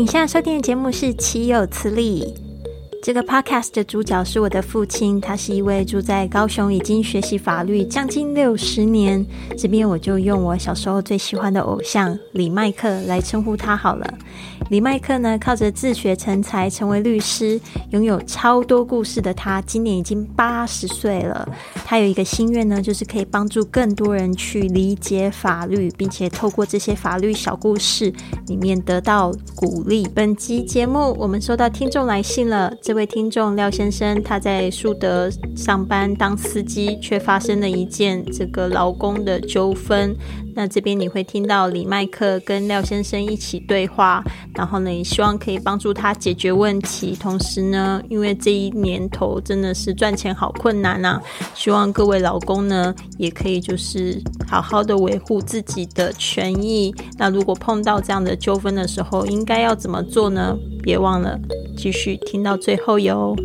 您现在收听的节目是《岂有此理》。这个 podcast 的主角是我的父亲，他是一位住在高雄，已经学习法律将近六十年。这边我就用我小时候最喜欢的偶像李麦克来称呼他好了。李麦克呢，靠着自学成才，成为律师，拥有超多故事的他，今年已经八十岁了。他有一个心愿呢，就是可以帮助更多人去理解法律，并且透过这些法律小故事里面得到鼓励。本集节目我们收到听众来信了。这位听众廖先生，他在树德上班当司机，却发生了一件这个劳工的纠纷。那这边你会听到李麦克跟廖先生一起对话，然后呢，也希望可以帮助他解决问题。同时呢，因为这一年头真的是赚钱好困难啊，希望各位老公呢也可以就是好好的维护自己的权益。那如果碰到这样的纠纷的时候，应该要怎么做呢？别忘了继续听到最后哟。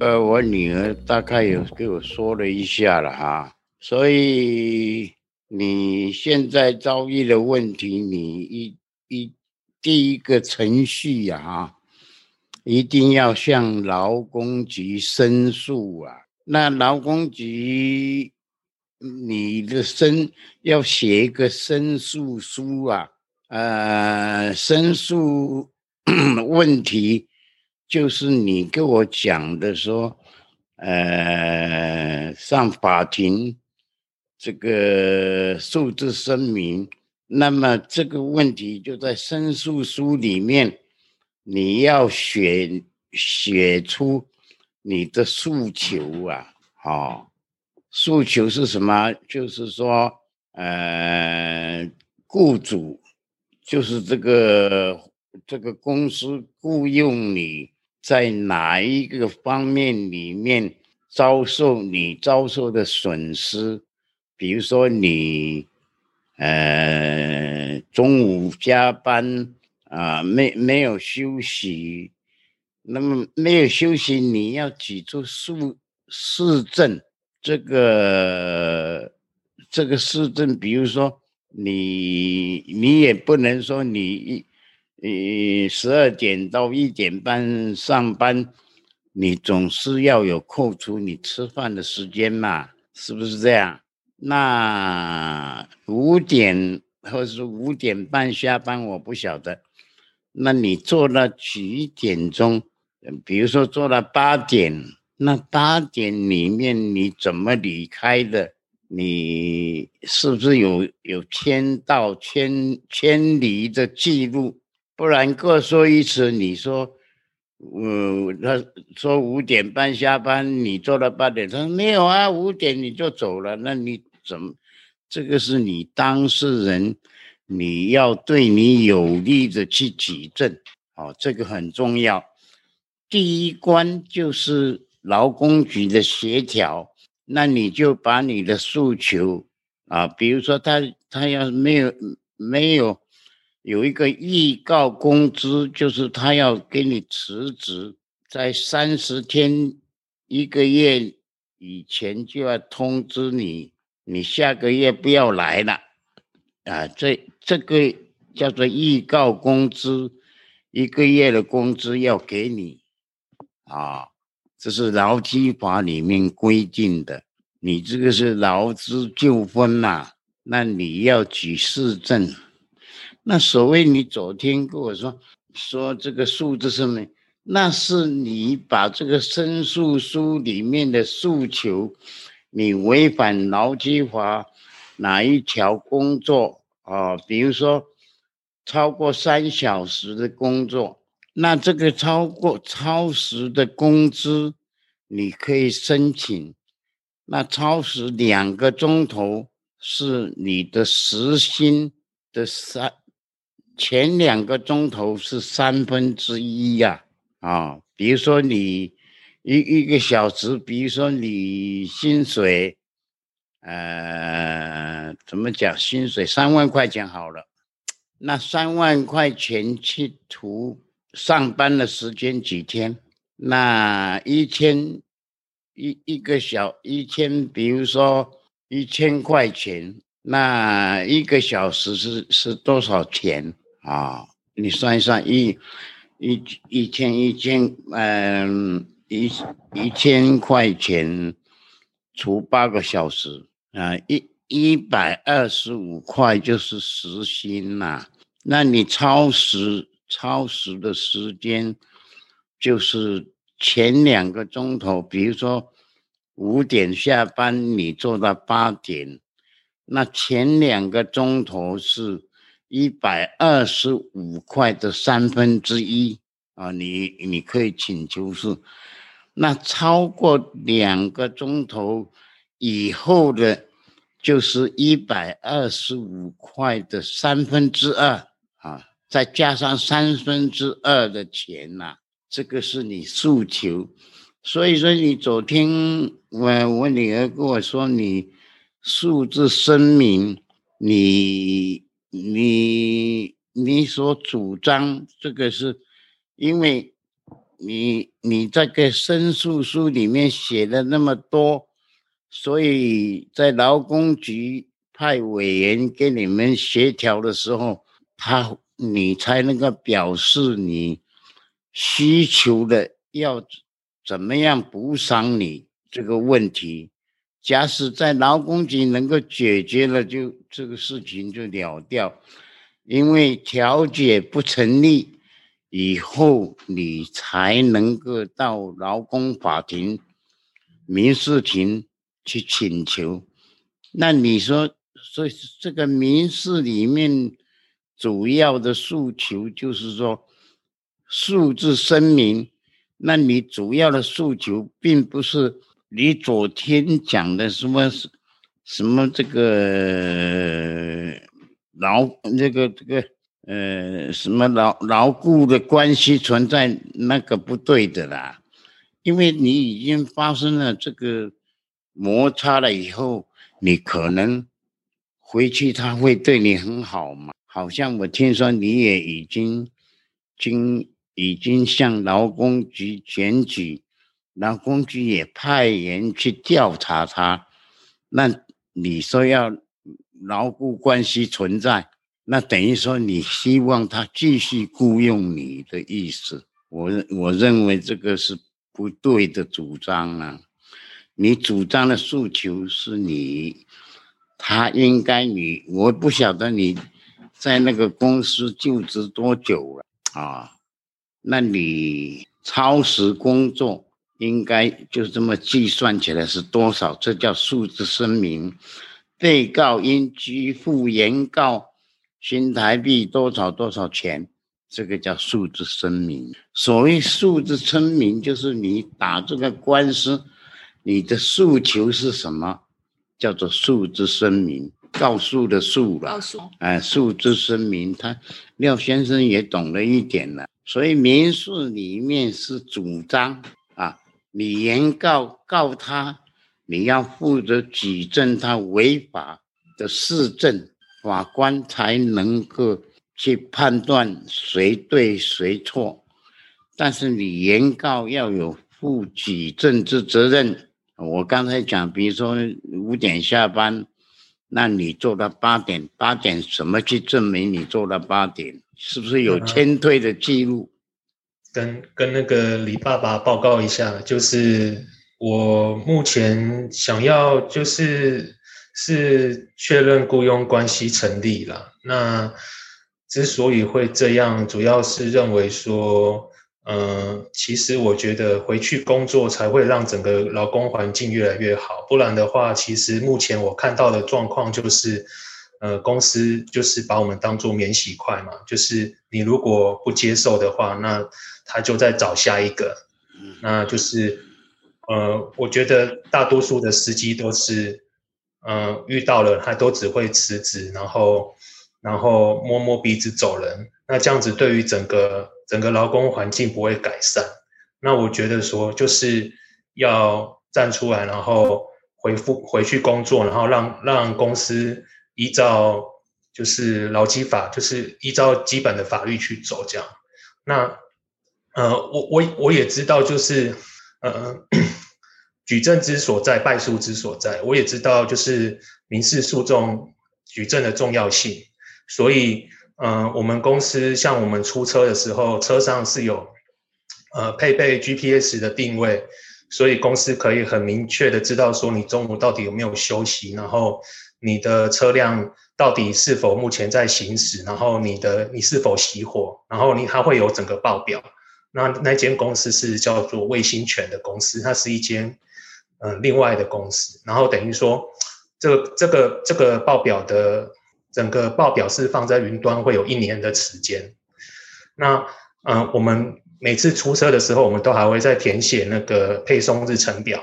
呃，我女儿大概有给我说了一下了哈，所以你现在遭遇的问题，你一一第一个程序呀哈，一定要向劳工局申诉啊。那劳工局，你的申要写一个申诉书啊。呃，申诉 问题就是你跟我讲的说，呃，上法庭这个数字声明，那么这个问题就在申诉书里面，你要写写出你的诉求啊，好，诉求是什么？就是说，呃，雇主。就是这个这个公司雇佣你在哪一个方面里面遭受你遭受的损失，比如说你呃中午加班啊没没有休息，那么没有休息你要举出数市政这个这个市政，比如说。你你也不能说你一你十二点到一点半上班，你总是要有扣除你吃饭的时间嘛，是不是这样？那五点或是五点半下班，我不晓得。那你做了几点钟？比如说做了八点，那八点里面你怎么离开的？你是不是有有签到签签离的记录？不然各说一次。你说，嗯，他说五点半下班，你做到八点，他说没有啊，五点你就走了。那你怎么？这个是你当事人，你要对你有利的去举证，哦，这个很重要。第一关就是劳工局的协调。那你就把你的诉求啊，比如说他他要没有没有有一个预告工资，就是他要给你辞职，在三十天一个月以前就要通知你，你下个月不要来了啊，这这个叫做预告工资，一个月的工资要给你啊。这是劳基法里面规定的，你这个是劳资纠纷嘛？那你要举事证。那所谓你昨天跟我说说这个数字是没，那是你把这个申诉书里面的诉求，你违反劳基法哪一条工作啊？比如说超过三小时的工作。那这个超过超时的工资，你可以申请。那超时两个钟头是你的时薪的三，前两个钟头是三分之一呀。啊，比如说你一一个小时，比如说你薪水，呃，怎么讲？薪水三万块钱好了，那三万块钱去除。上班的时间几天？那一千一一个小一千，比如说一千块钱，那一个小时是是多少钱啊？你算一算，一一一天一千，嗯，一一千块钱除八个小时啊，一一百二十五块就是时薪呐。那你超时超时的时间就是前两个钟头，比如说五点下班，你做到八点。那前两个钟头是一百二十五块的三分之一啊，你你可以请求是，那超过两个钟头以后的，就是一百二十五块的三分之二啊，再加上三分之二的钱呐，这个是你诉求。所以说，你昨天我我女儿跟我说你。数字声明，你你你所主张这个是，因为你你这个申诉书里面写的那么多，所以在劳工局派委员给你们协调的时候，他你才能够表示你需求的要怎么样补偿你这个问题。假使在劳工局能够解决了，就这个事情就了掉，因为调解不成立以后，你才能够到劳工法庭、民事庭去请求。那你说，所以这个民事里面主要的诉求就是说，数字声明，那你主要的诉求并不是。你昨天讲的什么什么这个牢这个这个呃什么牢牢固的关系存在那个不对的啦，因为你已经发生了这个摩擦了以后，你可能回去他会对你很好嘛？好像我听说你也已经经已经向劳工局检举。劳工局也派人去调查他，那你说要牢固关系存在，那等于说你希望他继续雇佣你的意思？我我认为这个是不对的主张啊！你主张的诉求是你，他应该你，我不晓得你在那个公司就职多久了啊？那你超时工作？应该就这么计算起来是多少？这叫数字声明。被告应支付原告新台币多少多少钱？这个叫数字声明。所谓数字声明，就是你打这个官司，你的诉求是什么？叫做数字声明，告诉的诉了。告诉。哎，数字声明，他廖先生也懂了一点了。所以民事里面是主张。你原告告他，你要负责举证他违法的事证，法官才能够去判断谁对谁错。但是你原告要有负举证之责任。我刚才讲，比如说五点下班，那你做到八点，八点怎么去证明你做到八点？是不是有签退的记录？跟跟那个李爸爸报告一下，就是我目前想要就是是确认雇佣关系成立了。那之所以会这样，主要是认为说，嗯，其实我觉得回去工作才会让整个劳工环境越来越好。不然的话，其实目前我看到的状况就是，呃，公司就是把我们当做免洗筷嘛，就是你如果不接受的话，那他就在找下一个，那就是，呃，我觉得大多数的司机都是，呃，遇到了他都只会辞职，然后，然后摸摸鼻子走人。那这样子对于整个整个劳工环境不会改善。那我觉得说就是要站出来，然后回复回去工作，然后让让公司依照就是劳基法，就是依照基本的法律去走这样。那。呃，我我我也知道，就是呃，举证之所在，败诉之所在。我也知道，就是民事诉讼举证的重要性，所以，嗯，我们公司像我们出车的时候，车上是有，呃，配备 GPS 的定位，所以公司可以很明确的知道说你中午到底有没有休息，然后你的车辆到底是否目前在行驶，然后你的你是否熄火，然后你它会有整个报表。那那间公司是叫做卫星权的公司，它是一间，嗯，另外的公司，然后等于说。这这个这个报表的整个报表是放在云端，会有一年的时间。那嗯，我们每次出车的时候，我们都还会再填写那个配送日程表，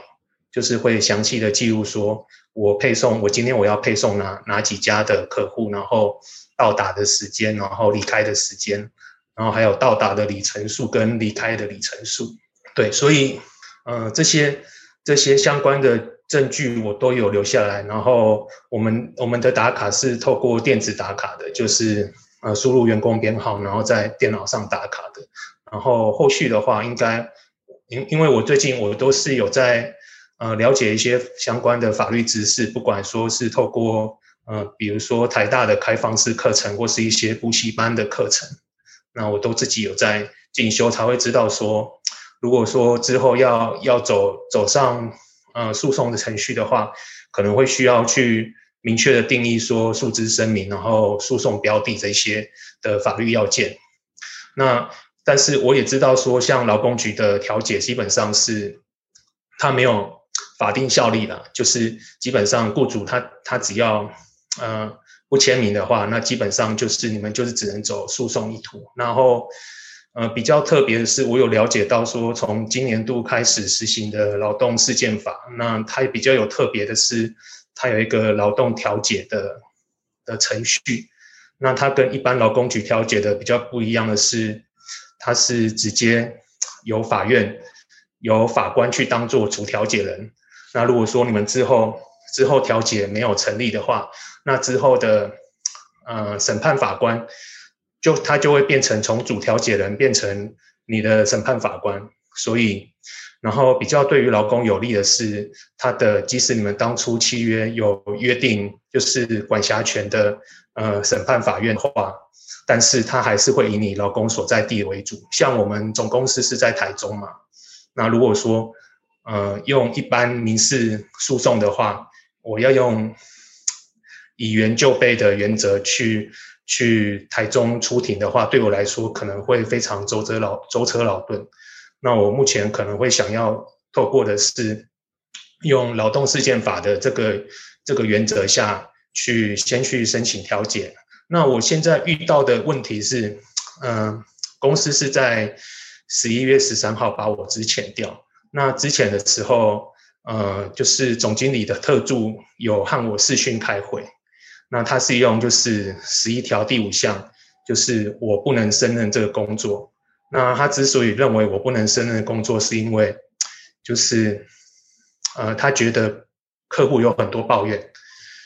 就是会详细的记录说，我配送我今天我要配送哪哪几家的客户，然后到达的时间，然后离开的时间，然后还有到达的里程数跟离开的里程数。对，所以呃，这些这些相关的。证据我都有留下来，然后我们我们的打卡是透过电子打卡的，就是呃输入员工编号，然后在电脑上打卡的。然后后续的话，应该因因为我最近我都是有在呃了解一些相关的法律知识，不管说是透过呃比如说台大的开放式课程，或是一些补习班的课程，那我都自己有在进修，才会知道说，如果说之后要要走走上。呃，诉讼的程序的话，可能会需要去明确的定义说诉之声明，然后诉讼标的这些的法律要件。那但是我也知道说，像劳工局的调解基本上是它没有法定效力的，就是基本上雇主他他只要呃不签名的话，那基本上就是你们就是只能走诉讼一途，然后。呃，比较特别的是，我有了解到说，从今年度开始实行的劳动事件法，那它比较有特别的是，它有一个劳动调解的的程序。那它跟一般劳工局调解的比较不一样的是，它是直接由法院由法官去当做主调解人。那如果说你们之后之后调解没有成立的话，那之后的呃审判法官。就他就会变成从主调解人变成你的审判法官，所以，然后比较对于劳工有利的是，他的即使你们当初契约有约定就是管辖权的呃审判法院的话，但是他还是会以你劳工所在地为主。像我们总公司是在台中嘛，那如果说呃用一般民事诉讼的话，我要用以原就备的原则去。去台中出庭的话，对我来说可能会非常舟车劳舟车劳顿。那我目前可能会想要透过的是，用劳动事件法的这个这个原则下去先去申请调解。那我现在遇到的问题是，嗯，公司是在十一月十三号把我支遣掉。那之前的时候，呃，就是总经理的特助有和我视讯开会。那他是用就是十一条第五项，就是我不能胜任这个工作。那他之所以认为我不能胜任工作，是因为就是呃，他觉得客户有很多抱怨，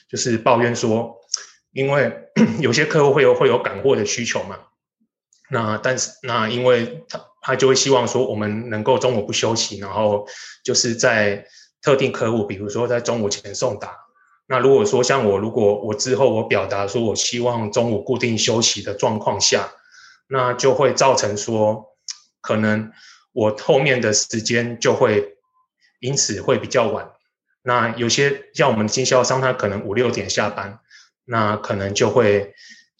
就是抱怨说，因为 有些客户会有会有赶货的需求嘛。那但是那因为他他就会希望说，我们能够中午不休息，然后就是在特定客户，比如说在中午前送达。那如果说像我，如果我之后我表达说我希望中午固定休息的状况下，那就会造成说，可能我后面的时间就会因此会比较晚。那有些像我们经销商，他可能五六点下班，那可能就会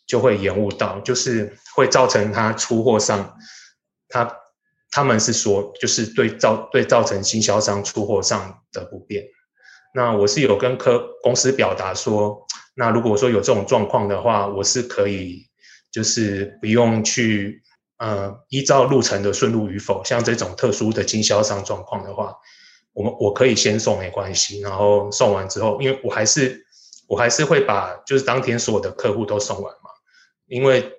就会延误到，就是会造成他出货上，他他们是说，就是对造对造成经销商出货上的不便。那我是有跟科公司表达说，那如果说有这种状况的话，我是可以，就是不用去，呃，依照路程的顺路与否，像这种特殊的经销商状况的话，我们我可以先送没关系，然后送完之后，因为我还是我还是会把就是当天所有的客户都送完嘛，因为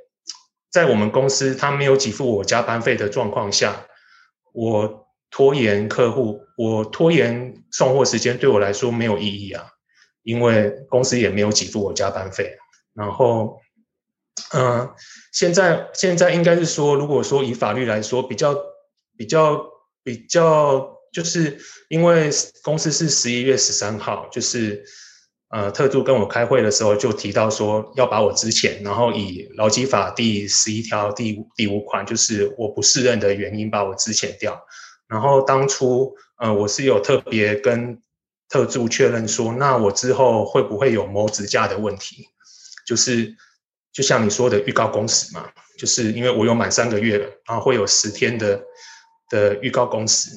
在我们公司他没有给付我加班费的状况下，我。拖延客户，我拖延送货时间对我来说没有意义啊，因为公司也没有给付我加班费。然后，嗯，现在现在应该是说，如果说以法律来说，比较比较比较，就是因为公司是十一月十三号，就是呃，特助跟我开会的时候就提到说，要把我之前，然后以劳基法第十一条第第五款，就是我不适任的原因，把我之前掉。然后当初，呃，我是有特别跟特助确认说，那我之后会不会有谋职假的问题？就是就像你说的预告工时嘛，就是因为我有满三个月了，然后会有十天的的预告工时。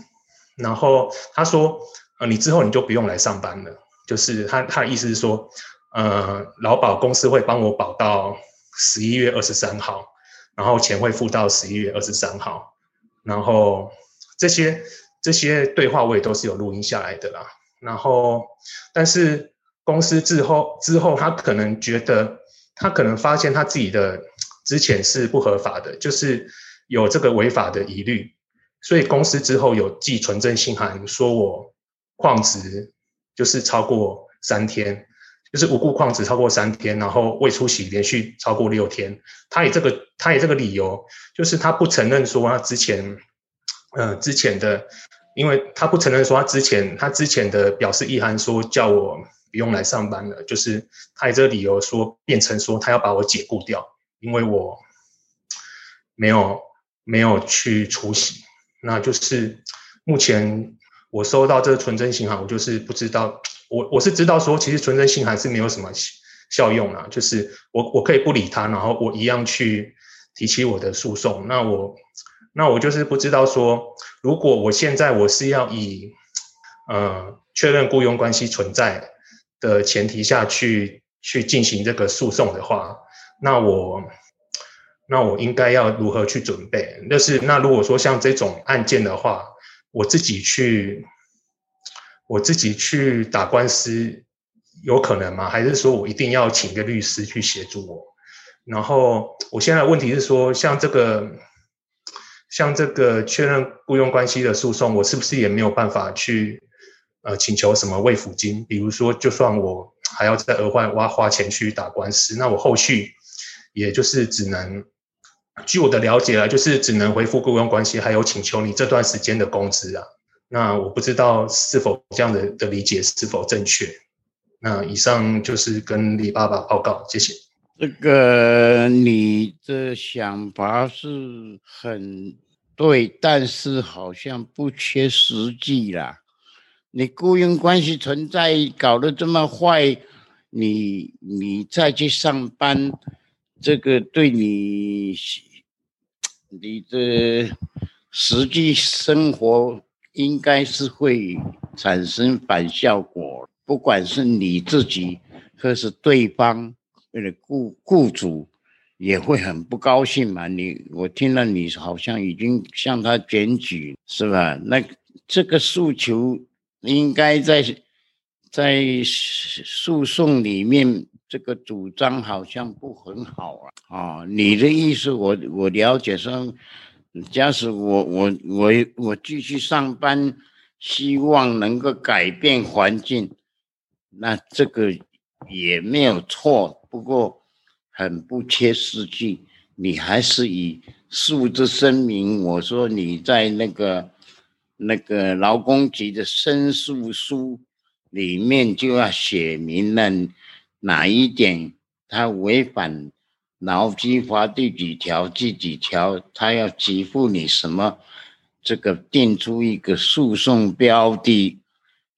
然后他说，呃，你之后你就不用来上班了。就是他他的意思是说，呃，劳保公司会帮我保到十一月二十三号，然后钱会付到十一月二十三号，然后这些这些对话我也都是有录音下来的啦。然后，但是公司之后之后，他可能觉得他可能发现他自己的之前是不合法的，就是有这个违法的疑虑，所以公司之后有寄存证信函说我旷职。就是超过三天，就是无故旷职超过三天，然后未出席连续超过六天，他以这个他以这个理由，就是他不承认说他之前，呃之前的，因为他不承认说他之前他之前的表示意涵说叫我不用来上班了，就是他以这个理由说变成说他要把我解雇掉，因为我没有没有去出席，那就是目前。我收到这个纯真信函，我就是不知道，我我是知道说，其实纯真信函是没有什么效用啊，就是我我可以不理他，然后我一样去提起我的诉讼。那我那我就是不知道说，如果我现在我是要以呃确认雇佣关系存在的前提下去去进行这个诉讼的话，那我那我应该要如何去准备？就是那如果说像这种案件的话。我自己去，我自己去打官司有可能吗？还是说我一定要请个律师去协助我？然后我现在问题是说，像这个，像这个确认雇佣关系的诉讼，我是不是也没有办法去呃请求什么慰抚金？比如说，就算我还要再额外挖花钱去打官司，那我后续也就是只能。据我的了解啊，就是只能回复雇佣关系，还有请求你这段时间的工资啊。那我不知道是否这样的的理解是否正确。那以上就是跟李爸爸报告，谢谢。这个你的想法是很对，但是好像不切实际啦。你雇佣关系存在，搞得这么坏，你你再去上班。这个对你，你的实际生活应该是会产生反效果。不管是你自己，或是对方，为了雇雇主，也会很不高兴嘛。你我听了，你好像已经向他检举，是吧？那这个诉求应该在在诉讼里面。这个主张好像不很好啊！啊，你的意思我我了解说，假使我我我我继续上班，希望能够改变环境，那这个也没有错，不过很不切实际。你还是以数字声明，我说你在那个那个劳工局的申诉书里面就要写明了。哪一点他违反劳基法第几条、第几条？他要给付你什么？这个定出一个诉讼标的，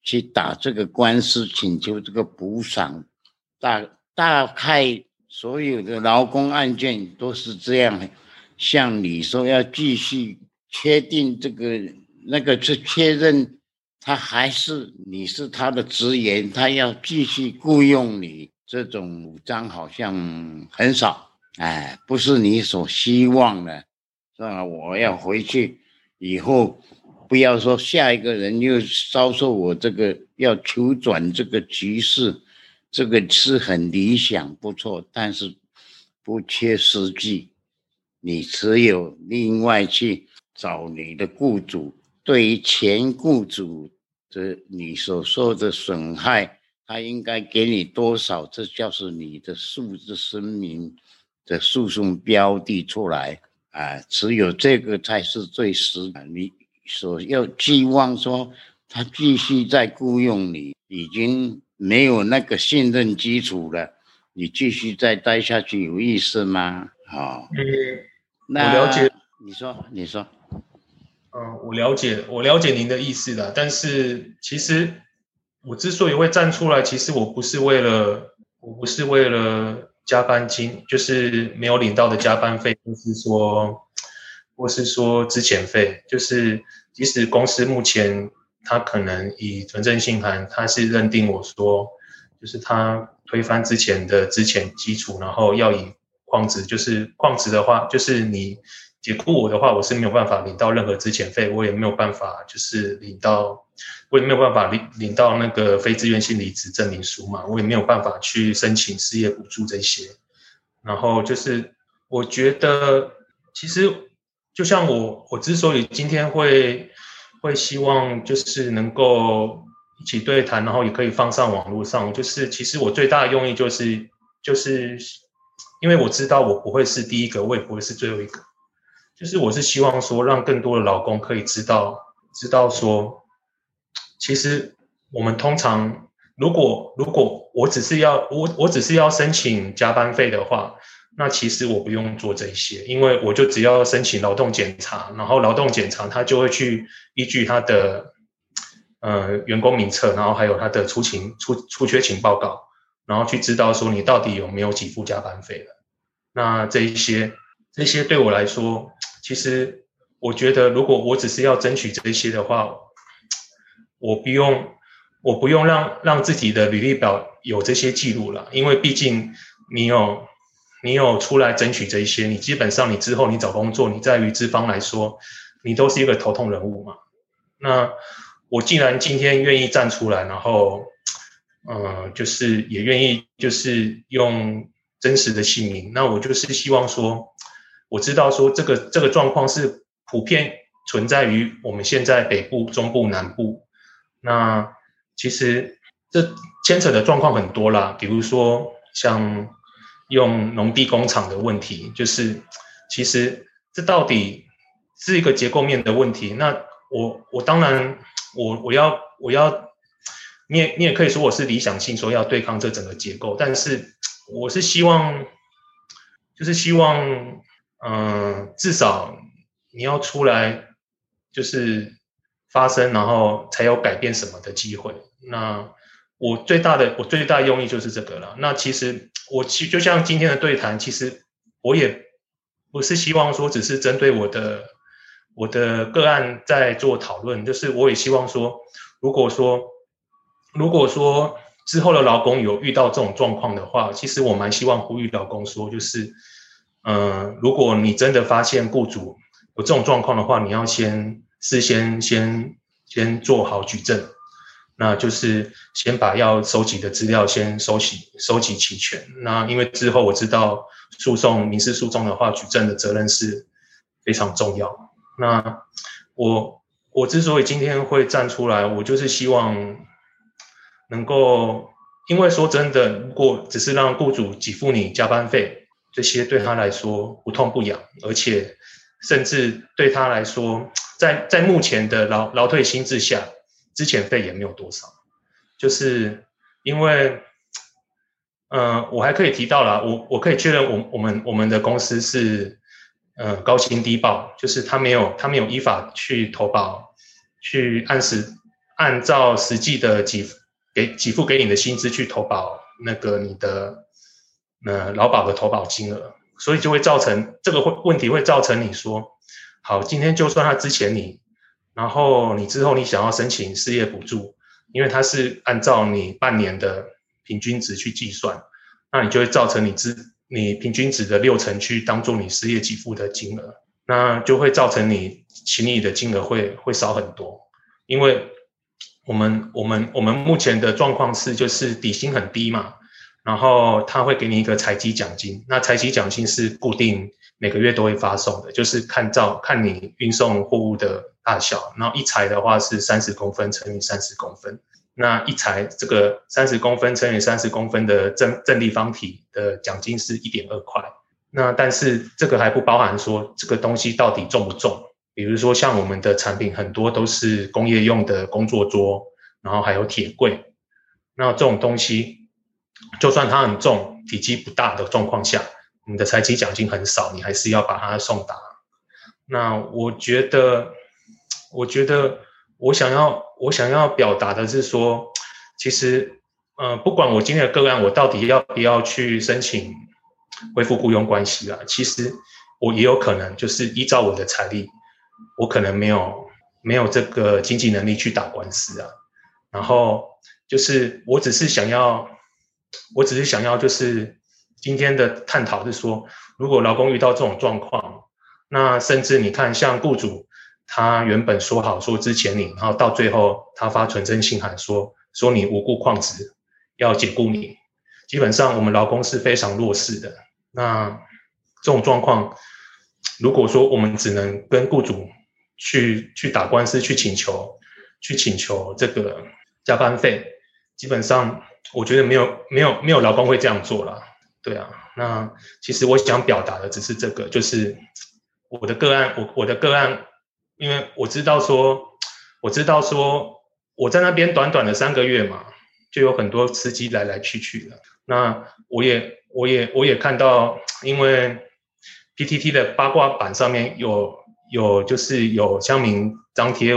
去打这个官司，请求这个补偿。大大概所有的劳工案件都是这样的。像你说要继续确定这个那个去确认，他还是你是他的职员，他要继续雇佣你。这种主张好像很少，哎，不是你所希望的，是吧？我要回去以后，不要说下一个人又遭受我这个要求转这个局势，这个是很理想不错，但是不切实际。你只有另外去找你的雇主，对于前雇主的你所受的损害。他应该给你多少？这就是你的数字声明的诉讼标的出来啊！只有这个才是最实。你所要寄望说他继续在雇佣你，已经没有那个信任基础了，你继续再待下去有意思吗？好，嗯，那了解。你说，你说，嗯，我了解，我了解您的意思的。但是其实我之所以会站出来，其实我不是为了，我不是为了加班金，就是没有领到的加班费，就是说，或是说之前费，就是即使公司目前他可能以存证信函，他是认定我说，就是他推翻之前的之前基础，然后要以矿值，就是矿值的话，就是你。解雇我的话，我是没有办法领到任何资遣费，我也没有办法就是领到，我也没有办法领领到那个非自愿性离职证明书嘛，我也没有办法去申请失业补助这些。然后就是我觉得，其实就像我，我之所以今天会会希望就是能够一起对谈，然后也可以放上网络上，就是其实我最大的用意就是就是因为我知道我不会是第一个，我也不会是最后一个。就是我是希望说，让更多的老公可以知道，知道说，其实我们通常，如果如果我只是要我我只是要申请加班费的话，那其实我不用做这些，因为我就只要申请劳动检查，然后劳动检查他就会去依据他的呃员工名册，然后还有他的出勤出出缺勤报告，然后去知道说你到底有没有给付加班费了。那这一些这些对我来说。其实我觉得，如果我只是要争取这些的话，我不用，我不用让让自己的履历表有这些记录了，因为毕竟你有你有出来争取这一些，你基本上你之后你找工作，你在于资方来说，你都是一个头痛人物嘛。那我既然今天愿意站出来，然后，嗯，就是也愿意就是用真实的姓名，那我就是希望说。我知道说这个这个状况是普遍存在于我们现在北部、中部、南部。那其实这牵扯的状况很多啦，比如说像用农地工厂的问题，就是其实这到底是一个结构面的问题。那我我当然我我要我要，你也你也可以说我是理想性说要对抗这整个结构，但是我是希望就是希望。嗯，至少你要出来，就是发声，然后才有改变什么的机会。那我最大的我最大用意就是这个了。那其实我其就像今天的对谈，其实我也不是希望说只是针对我的我的个案在做讨论，就是我也希望说，如果说如果说之后的劳工有遇到这种状况的话，其实我蛮希望呼吁劳工说，就是。嗯，如果你真的发现雇主有这种状况的话，你要先事先先先做好举证，那就是先把要收集的资料先收集收集齐全。那因为之后我知道诉讼民事诉讼的话，举证的责任是非常重要。那我我之所以今天会站出来，我就是希望能够，因为说真的，如果只是让雇主给付你加班费。这些对他来说不痛不痒，而且甚至对他来说，在在目前的劳劳退薪制下，之前费也没有多少。就是因为，嗯，我还可以提到了，我我可以确认，我我们我们的公司是，嗯，高薪低报，就是他没有他没有依法去投保，去按时按照实际的给给给付给你的薪资去投保那个你的。呃劳保的投保金额，所以就会造成这个会问题，会造成你说，好，今天就算他之前你，然后你之后你想要申请失业补助，因为它是按照你半年的平均值去计算，那你就会造成你资你平均值的六成去当做你失业给付的金额，那就会造成你请你的金额会会少很多，因为我们我们我们目前的状况是就是底薪很低嘛。然后他会给你一个采集奖金，那采集奖金是固定每个月都会发送的，就是看照看你运送货物的大小，然后一裁的话是三十公分乘以三十公分，那一裁这个三十公分乘以三十公分的正正立方体的奖金是一点二块，那但是这个还不包含说这个东西到底重不重，比如说像我们的产品很多都是工业用的工作桌，然后还有铁柜。那这种东西，就算它很重，体积不大的状况下，你的财期奖金很少，你还是要把它送达。那我觉得，我觉得我想要我想要表达的是说，其实，呃，不管我今天的个案，我到底要不要去申请恢复雇佣关系啊？其实我也有可能就是依照我的财力，我可能没有没有这个经济能力去打官司啊，然后。就是我只是想要，我只是想要，就是今天的探讨是说，如果劳工遇到这种状况，那甚至你看，像雇主他原本说好说之前你，然后到最后他发传真信函说说你无故旷职，要解雇你，基本上我们劳工是非常弱势的。那这种状况，如果说我们只能跟雇主去去打官司，去请求，去请求这个加班费。基本上，我觉得没有没有没有劳工会这样做了，对啊。那其实我想表达的只是这个，就是我的个案，我我的个案，因为我知道说，我知道说我在那边短短的三个月嘛，就有很多司机来来去去的。那我也我也我也看到，因为 PTT 的八卦版上面有有就是有乡民张贴。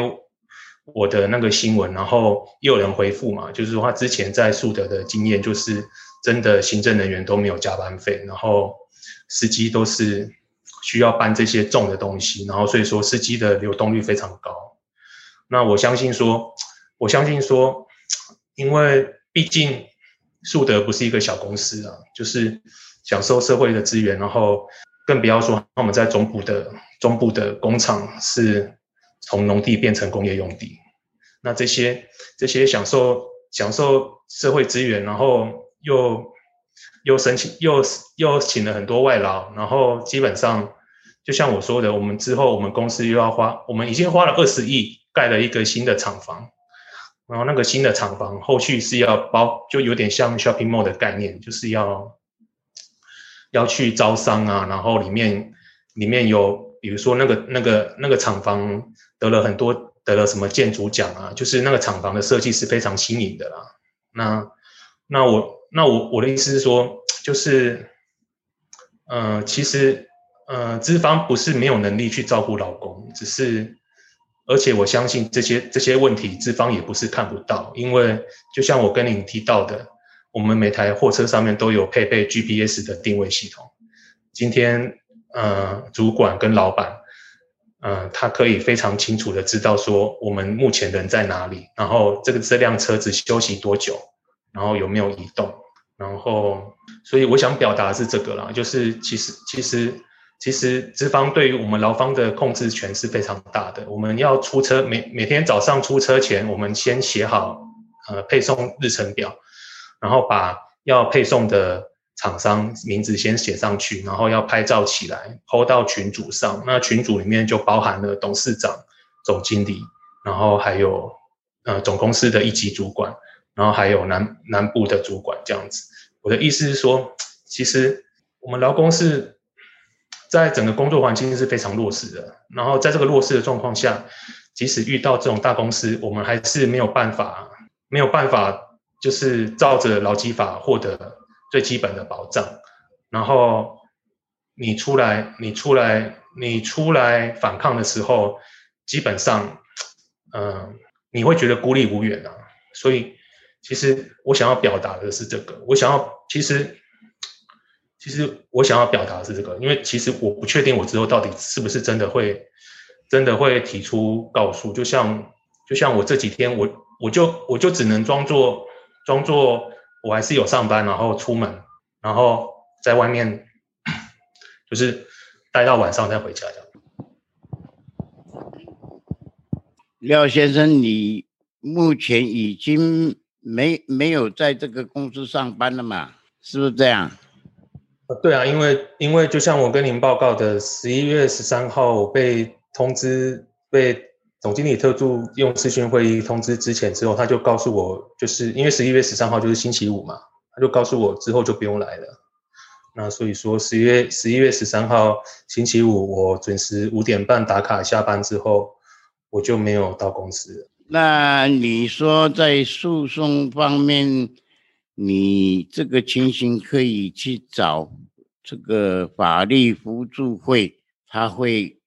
我的那个新闻，然后又有人回复嘛，就是说他之前在树德的经验，就是真的行政人员都没有加班费，然后司机都是需要搬这些重的东西，然后所以说司机的流动率非常高。那我相信说，我相信说，因为毕竟树德不是一个小公司啊，就是享受社会的资源，然后更不要说我们在中部的中部的工厂是。从农地变成工业用地，那这些这些享受享受社会资源，然后又又申请又又请了很多外劳，然后基本上就像我说的，我们之后我们公司又要花，我们已经花了二十亿盖了一个新的厂房，然后那个新的厂房后续是要包，就有点像 shopping mall 的概念，就是要要去招商啊，然后里面里面有。比如说那个那个那个厂房得了很多得了什么建筑奖啊，就是那个厂房的设计是非常新颖的啦。那那我那我我的意思是说，就是呃，其实呃，资方不是没有能力去照顾老公，只是而且我相信这些这些问题资方也不是看不到，因为就像我跟你提到的，我们每台货车上面都有配备 GPS 的定位系统，今天。呃，主管跟老板，呃，他可以非常清楚的知道说我们目前人在哪里，然后这个这辆车子休息多久，然后有没有移动，然后，所以我想表达是这个啦，就是其实其实其实资方对于我们劳方的控制权是非常大的。我们要出车，每每天早上出车前，我们先写好呃配送日程表，然后把要配送的。厂商名字先写上去，然后要拍照起来，PO 到群组上。那群组里面就包含了董事长、总经理，然后还有呃总公司的一级主管，然后还有南南部的主管这样子。我的意思是说，其实我们劳工是在整个工作环境是非常弱势的。然后在这个弱势的状况下，即使遇到这种大公司，我们还是没有办法，没有办法，就是照着劳基法获得。最基本的保障，然后你出来，你出来，你出来反抗的时候，基本上，嗯，你会觉得孤立无援啊。所以，其实我想要表达的是这个，我想要，其实，其实我想要表达的是这个，因为其实我不确定我之后到底是不是真的会，真的会提出告诉，就像，就像我这几天，我我就我就只能装作装作。我还是有上班，然后出门，然后在外面，就是待到晚上再回家这样。廖先生，你目前已经没没有在这个公司上班了嘛？是不是这样？对啊，因为因为就像我跟您报告的，十一月十三号被通知被。总经理特助用视讯会议通知之前之后，他就告诉我，就是因为十一月十三号就是星期五嘛，他就告诉我之后就不用来了。那所以说十一月十一月十三号星期五，我准时五点半打卡下班之后，我就没有到公司。那你说在诉讼方面，你这个情形可以去找这个法律辅助会，他会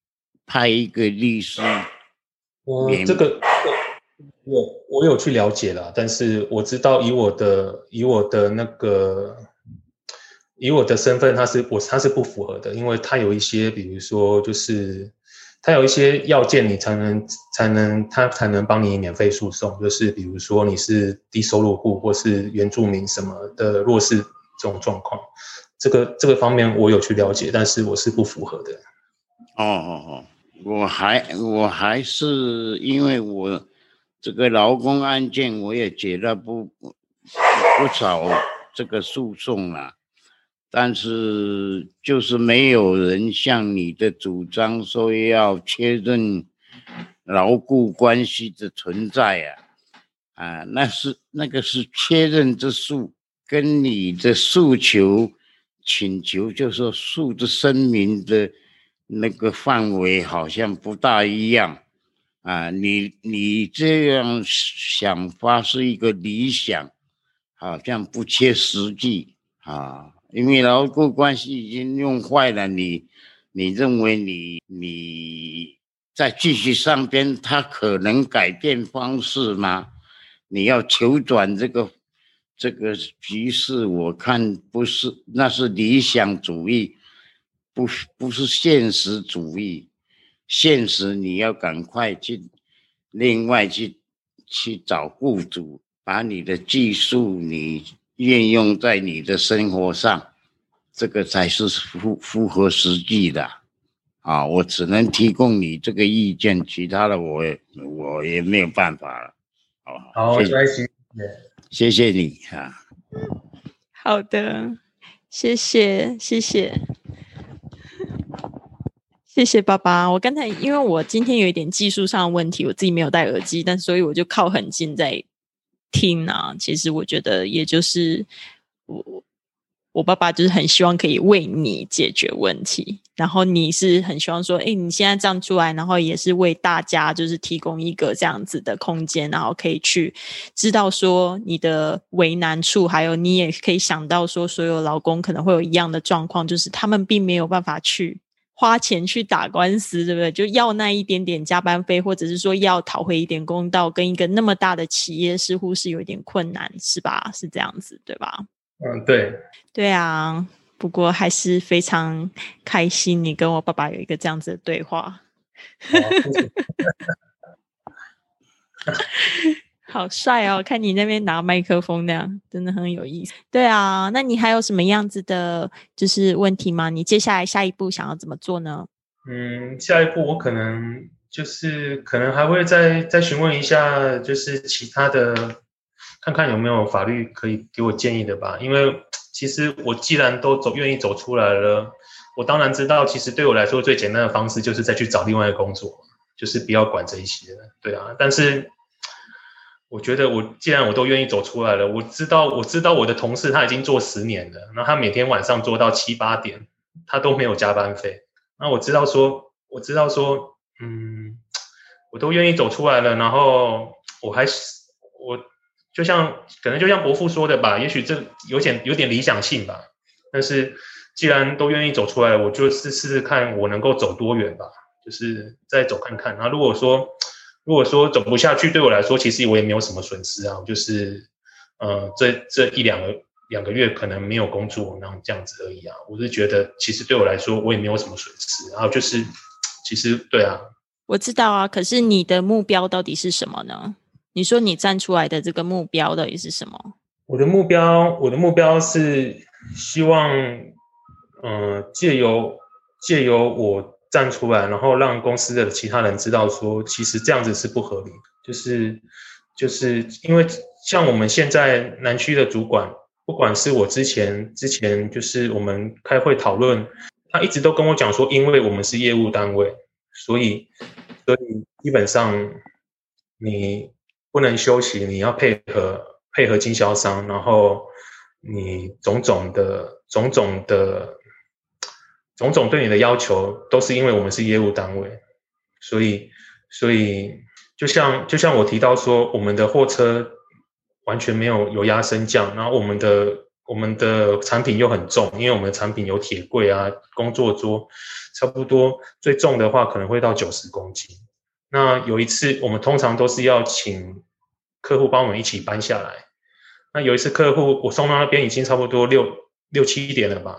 派一个律师。我这个我我有去了解了，但是我知道以我的以我的那个以我的身份，他是我他是不符合的，因为他有一些，比如说就是。它有一些要件，你才能才能，他才能帮你免费诉讼。就是比如说你是低收入户或是原住民什么的弱势这种状况，这个这个方面我有去了解，但是我是不符合的。哦哦哦，我还我还是因为我这个劳工案件，我也解了不不少这个诉讼了。但是就是没有人像你的主张说要确认牢固关系的存在呀，啊，那是那个是确认之诉，跟你的诉求请求就是诉的声明的那个范围好像不大一样，啊，你你这样想法是一个理想，好像不切实际啊。因为牢固关系已经用坏了，你你认为你你再继续上边，他可能改变方式吗？你要求转这个这个局势，我看不是，那是理想主义，不是不是现实主义。现实你要赶快去另外去去找雇主，把你的技术你。运用在你的生活上，这个才是符符合实际的啊！我只能提供你这个意见，其他的我也我也没有办法了。好，好，谢谢，谢谢你啊。好的，谢谢，谢谢，谢谢爸爸。我刚才因为我今天有一点技术上的问题，我自己没有戴耳机，但所以我就靠很近在。听啊，其实我觉得，也就是我我爸爸就是很希望可以为你解决问题，然后你是很希望说，哎，你现在这样出来，然后也是为大家就是提供一个这样子的空间，然后可以去知道说你的为难处，还有你也可以想到说，所有老公可能会有一样的状况，就是他们并没有办法去。花钱去打官司，对不对？就要那一点点加班费，或者是说要讨回一点公道，跟一个那么大的企业似乎是有一点困难，是吧？是这样子，对吧？嗯，对，对啊。不过还是非常开心，你跟我爸爸有一个这样子的对话。好帅哦！看你那边拿麦克风那样，真的很有意思。对啊，那你还有什么样子的，就是问题吗？你接下来下一步想要怎么做呢？嗯，下一步我可能就是可能还会再再询问一下，就是其他的，看看有没有法律可以给我建议的吧。因为其实我既然都走愿意走出来了，我当然知道，其实对我来说最简单的方式就是再去找另外一个工作，就是不要管这一些。对啊，但是。我觉得我既然我都愿意走出来了，我知道我知道我的同事他已经做十年了，然后他每天晚上做到七八点，他都没有加班费。那我知道说，我知道说，嗯，我都愿意走出来了，然后我还是我就像可能就像伯父说的吧，也许这有点有点理想性吧。但是既然都愿意走出来了，我就试试试看我能够走多远吧，就是再走看看。然后如果说。如果说走不下去，对我来说，其实我也没有什么损失啊，就是，呃，这这一两个两个月可能没有工作，然后这样子而已啊。我是觉得，其实对我来说，我也没有什么损失。然后就是，其实对啊，我知道啊。可是你的目标到底是什么呢？你说你站出来的这个目标到底是什么？我的目标，我的目标是希望，嗯，借由借由我。站出来，然后让公司的其他人知道，说其实这样子是不合理。就是就是因为像我们现在南区的主管，不管是我之前之前就是我们开会讨论，他一直都跟我讲说，因为我们是业务单位，所以所以基本上你不能休息，你要配合配合经销商，然后你种种的种种的。种种对你的要求都是因为我们是业务单位，所以所以就像就像我提到说，我们的货车完全没有油压升降，然后我们的我们的产品又很重，因为我们的产品有铁柜啊、工作桌，差不多最重的话可能会到九十公斤。那有一次，我们通常都是要请客户帮我们一起搬下来。那有一次客户，我送到那边已经差不多六六七点了吧，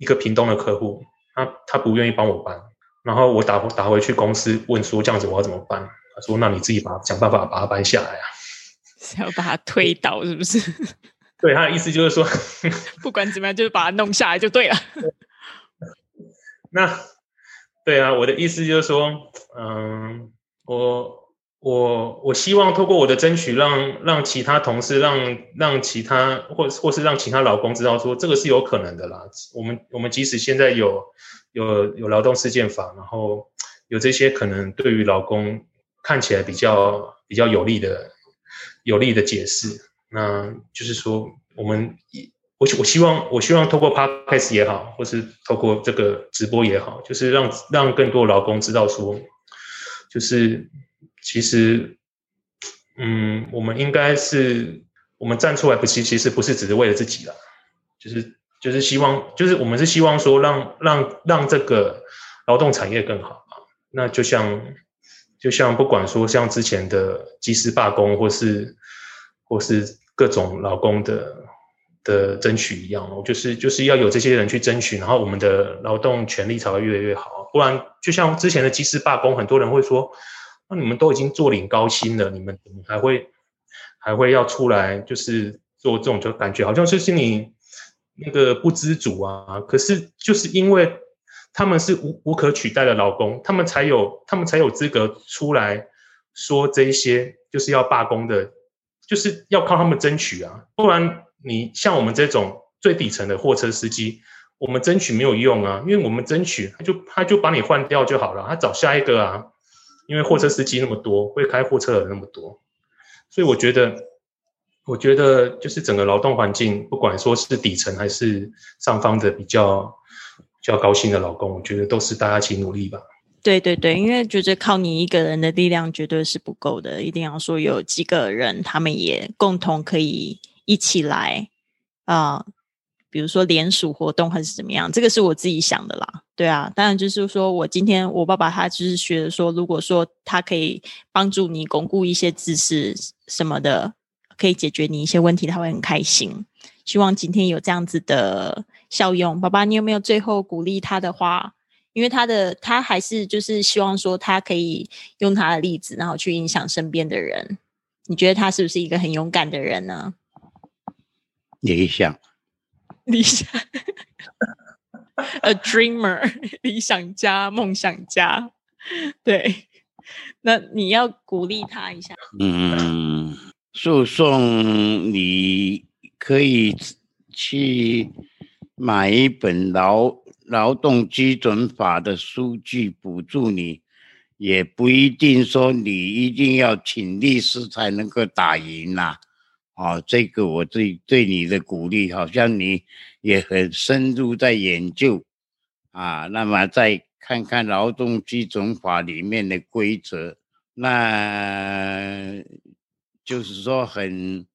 一个屏东的客户，他他不愿意帮我搬，然后我打打回去公司问说这样子我要怎么办？他说那你自己把想办法把它搬下来啊，是要把它推倒是不是？对他的意思就是说，不管怎么样，就是把它弄下来就对了。那对啊，我的意思就是说，嗯，我。我我希望透过我的争取，让让其他同事，让让其他或或是让其他劳工知道，说这个是有可能的啦。我们我们即使现在有有有劳动事件法，然后有这些可能对于劳工看起来比较比较有利的有利的解释，那就是说，我们我我希望我希望透过 podcast 也好，或是透过这个直播也好，就是让让更多劳工知道说，就是。其实，嗯，我们应该是我们站出来，不其其实不是只是为了自己了，就是就是希望，就是我们是希望说让让让这个劳动产业更好啊。那就像就像不管说像之前的技师罢工，或是或是各种劳工的的争取一样，就是就是要有这些人去争取，然后我们的劳动权利才会越来越好。不然，就像之前的技师罢工，很多人会说。那你们都已经坐领高薪了，你们还会还会要出来，就是做这种，就感觉好像就是你那个不知足啊。可是就是因为他们是无无可取代的劳工，他们才有他们才有资格出来说这一些，就是要罢工的，就是要靠他们争取啊。不然你像我们这种最底层的货车司机，我们争取没有用啊，因为我们争取他就他就把你换掉就好了，他找下一个啊。因为货车司机那么多，会开货车的人那么多，所以我觉得，我觉得就是整个劳动环境，不管说是底层还是上方的比较比较高薪的劳工，我觉得都是大家一起努力吧。对对对，因为觉得靠你一个人的力量绝对是不够的，一定要说有几个人，他们也共同可以一起来啊。比如说联署活动还是怎么样，这个是我自己想的啦。对啊，当然就是说我今天我爸爸他就是学的说，如果说他可以帮助你巩固一些知识什么的，可以解决你一些问题，他会很开心。希望今天有这样子的效用。爸爸，你有没有最后鼓励他的话？因为他的他还是就是希望说他可以用他的例子，然后去影响身边的人。你觉得他是不是一个很勇敢的人呢？理想。理想 ，a dreamer，理想家，梦想家，对。那你要鼓励他一下。嗯，诉讼你可以去买一本劳劳动基准法的书据补助你，也不一定说你一定要请律师才能够打赢呐。哦，这个我对对你的鼓励，好像你也很深入在研究啊。那么再看看劳动基准法里面的规则，那就是说很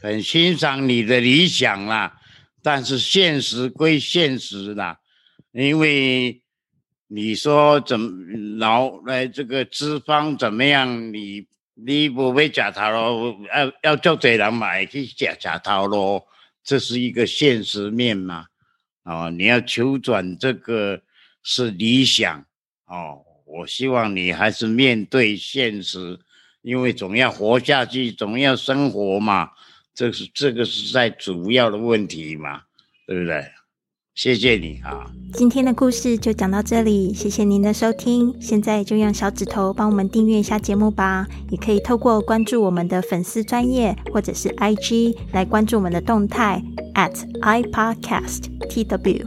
很欣赏你的理想啦。但是现实归现实啦，因为你说怎劳来这个资方怎么样，你。你不会假头咯，要要叫这人买去假假头咯，这是一个现实面嘛？哦，你要求转这个是理想哦。我希望你还是面对现实，因为总要活下去，总要生活嘛。这是这个是在主要的问题嘛，对不对？谢谢你啊！今天的故事就讲到这里，谢谢您的收听。现在就用小指头帮我们订阅一下节目吧，也可以透过关注我们的粉丝专业或者是 IG 来关注我们的动态 at iPodcastTW。